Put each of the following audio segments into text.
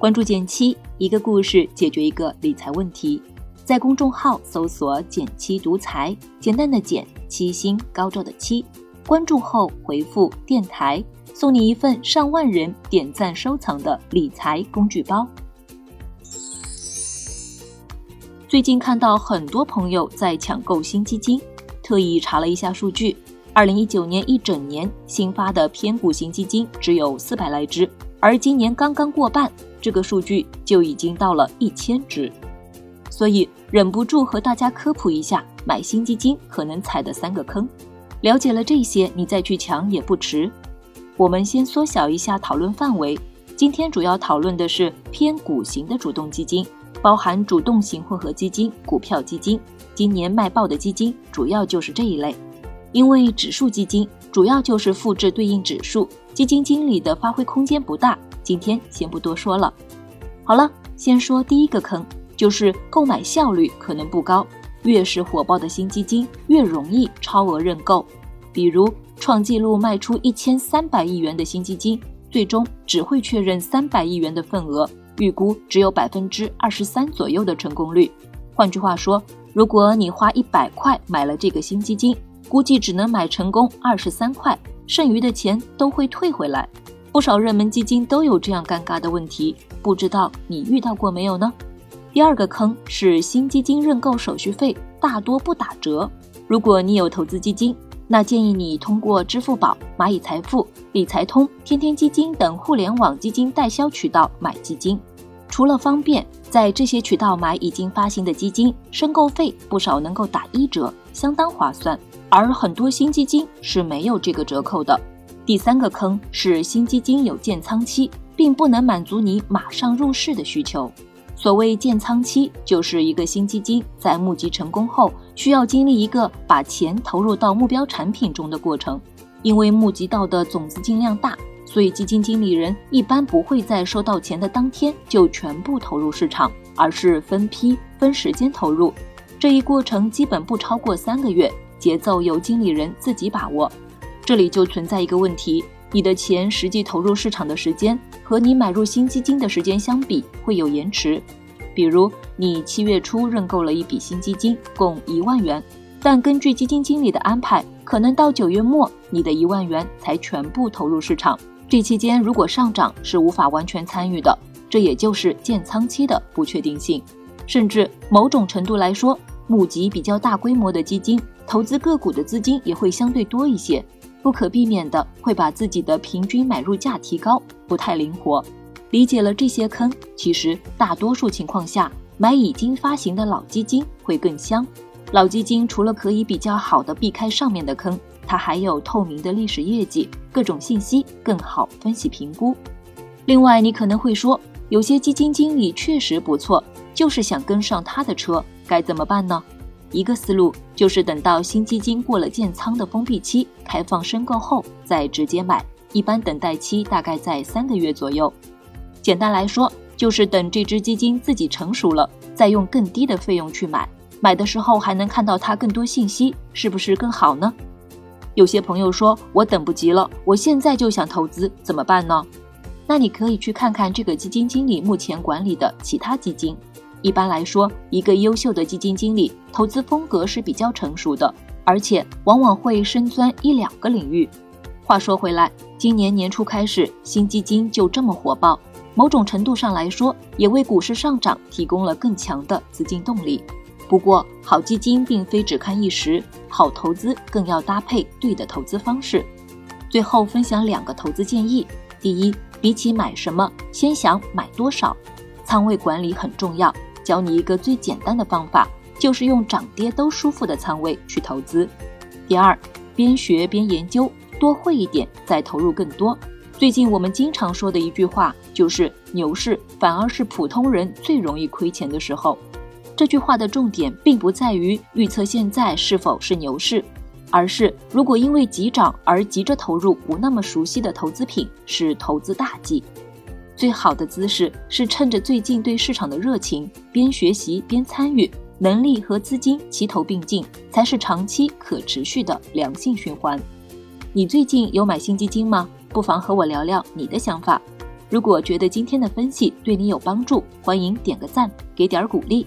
关注减七，一个故事解决一个理财问题。在公众号搜索“减七独裁，简单的减，七星高照的七。关注后回复“电台”，送你一份上万人点赞收藏的理财工具包。最近看到很多朋友在抢购新基金，特意查了一下数据。二零一九年一整年新发的偏股型基金只有四百来只，而今年刚刚过半，这个数据就已经到了一千只。所以忍不住和大家科普一下买新基金可能踩的三个坑。了解了这些，你再去抢也不迟。我们先缩小一下讨论范围，今天主要讨论的是偏股型的主动基金。包含主动型混合基金、股票基金，今年卖爆的基金主要就是这一类。因为指数基金主要就是复制对应指数，基金经理的发挥空间不大。今天先不多说了。好了，先说第一个坑，就是购买效率可能不高。越是火爆的新基金，越容易超额认购。比如创纪录卖出一千三百亿元的新基金，最终只会确认三百亿元的份额。预估只有百分之二十三左右的成功率。换句话说，如果你花一百块买了这个新基金，估计只能买成功二十三块，剩余的钱都会退回来。不少热门基金都有这样尴尬的问题，不知道你遇到过没有呢？第二个坑是新基金认购手续费大多不打折。如果你有投资基金，那建议你通过支付宝、蚂蚁财富、理财通、天天基金等互联网基金代销渠道买基金。除了方便，在这些渠道买已经发行的基金，申购费不少能够打一折，相当划算。而很多新基金是没有这个折扣的。第三个坑是新基金有建仓期，并不能满足你马上入市的需求。所谓建仓期，就是一个新基金在募集成功后，需要经历一个把钱投入到目标产品中的过程。因为募集到的总资金量大。所以，基金经理人一般不会在收到钱的当天就全部投入市场，而是分批、分时间投入。这一过程基本不超过三个月，节奏由经理人自己把握。这里就存在一个问题：你的钱实际投入市场的时间和你买入新基金的时间相比会有延迟。比如，你七月初认购了一笔新基金，共一万元，但根据基金经理的安排，可能到九月末，你的一万元才全部投入市场。这期间如果上涨是无法完全参与的，这也就是建仓期的不确定性。甚至某种程度来说，募集比较大规模的基金，投资个股的资金也会相对多一些，不可避免的会把自己的平均买入价提高，不太灵活。理解了这些坑，其实大多数情况下买已经发行的老基金会更香。老基金除了可以比较好的避开上面的坑。它还有透明的历史业绩，各种信息更好分析评估。另外，你可能会说，有些基金经理确实不错，就是想跟上他的车，该怎么办呢？一个思路就是等到新基金过了建仓的封闭期，开放申购后再直接买，一般等待期大概在三个月左右。简单来说，就是等这只基金自己成熟了，再用更低的费用去买，买的时候还能看到它更多信息，是不是更好呢？有些朋友说：“我等不及了，我现在就想投资，怎么办呢？”那你可以去看看这个基金经理目前管理的其他基金。一般来说，一个优秀的基金经理投资风格是比较成熟的，而且往往会深钻一两个领域。话说回来，今年年初开始，新基金就这么火爆，某种程度上来说，也为股市上涨提供了更强的资金动力。不过，好基金并非只看一时，好投资更要搭配对的投资方式。最后分享两个投资建议：第一，比起买什么，先想买多少，仓位管理很重要。教你一个最简单的方法，就是用涨跌都舒服的仓位去投资。第二，边学边研究，多会一点再投入更多。最近我们经常说的一句话就是：牛市反而是普通人最容易亏钱的时候。这句话的重点并不在于预测现在是否是牛市，而是如果因为急涨而急着投入不那么熟悉的投资品，是投资大忌。最好的姿势是趁着最近对市场的热情，边学习边参与，能力和资金齐头并进，才是长期可持续的良性循环。你最近有买新基金吗？不妨和我聊聊你的想法。如果觉得今天的分析对你有帮助，欢迎点个赞，给点鼓励。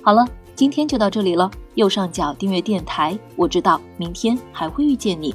好了，今天就到这里了。右上角订阅电台，我知道明天还会遇见你。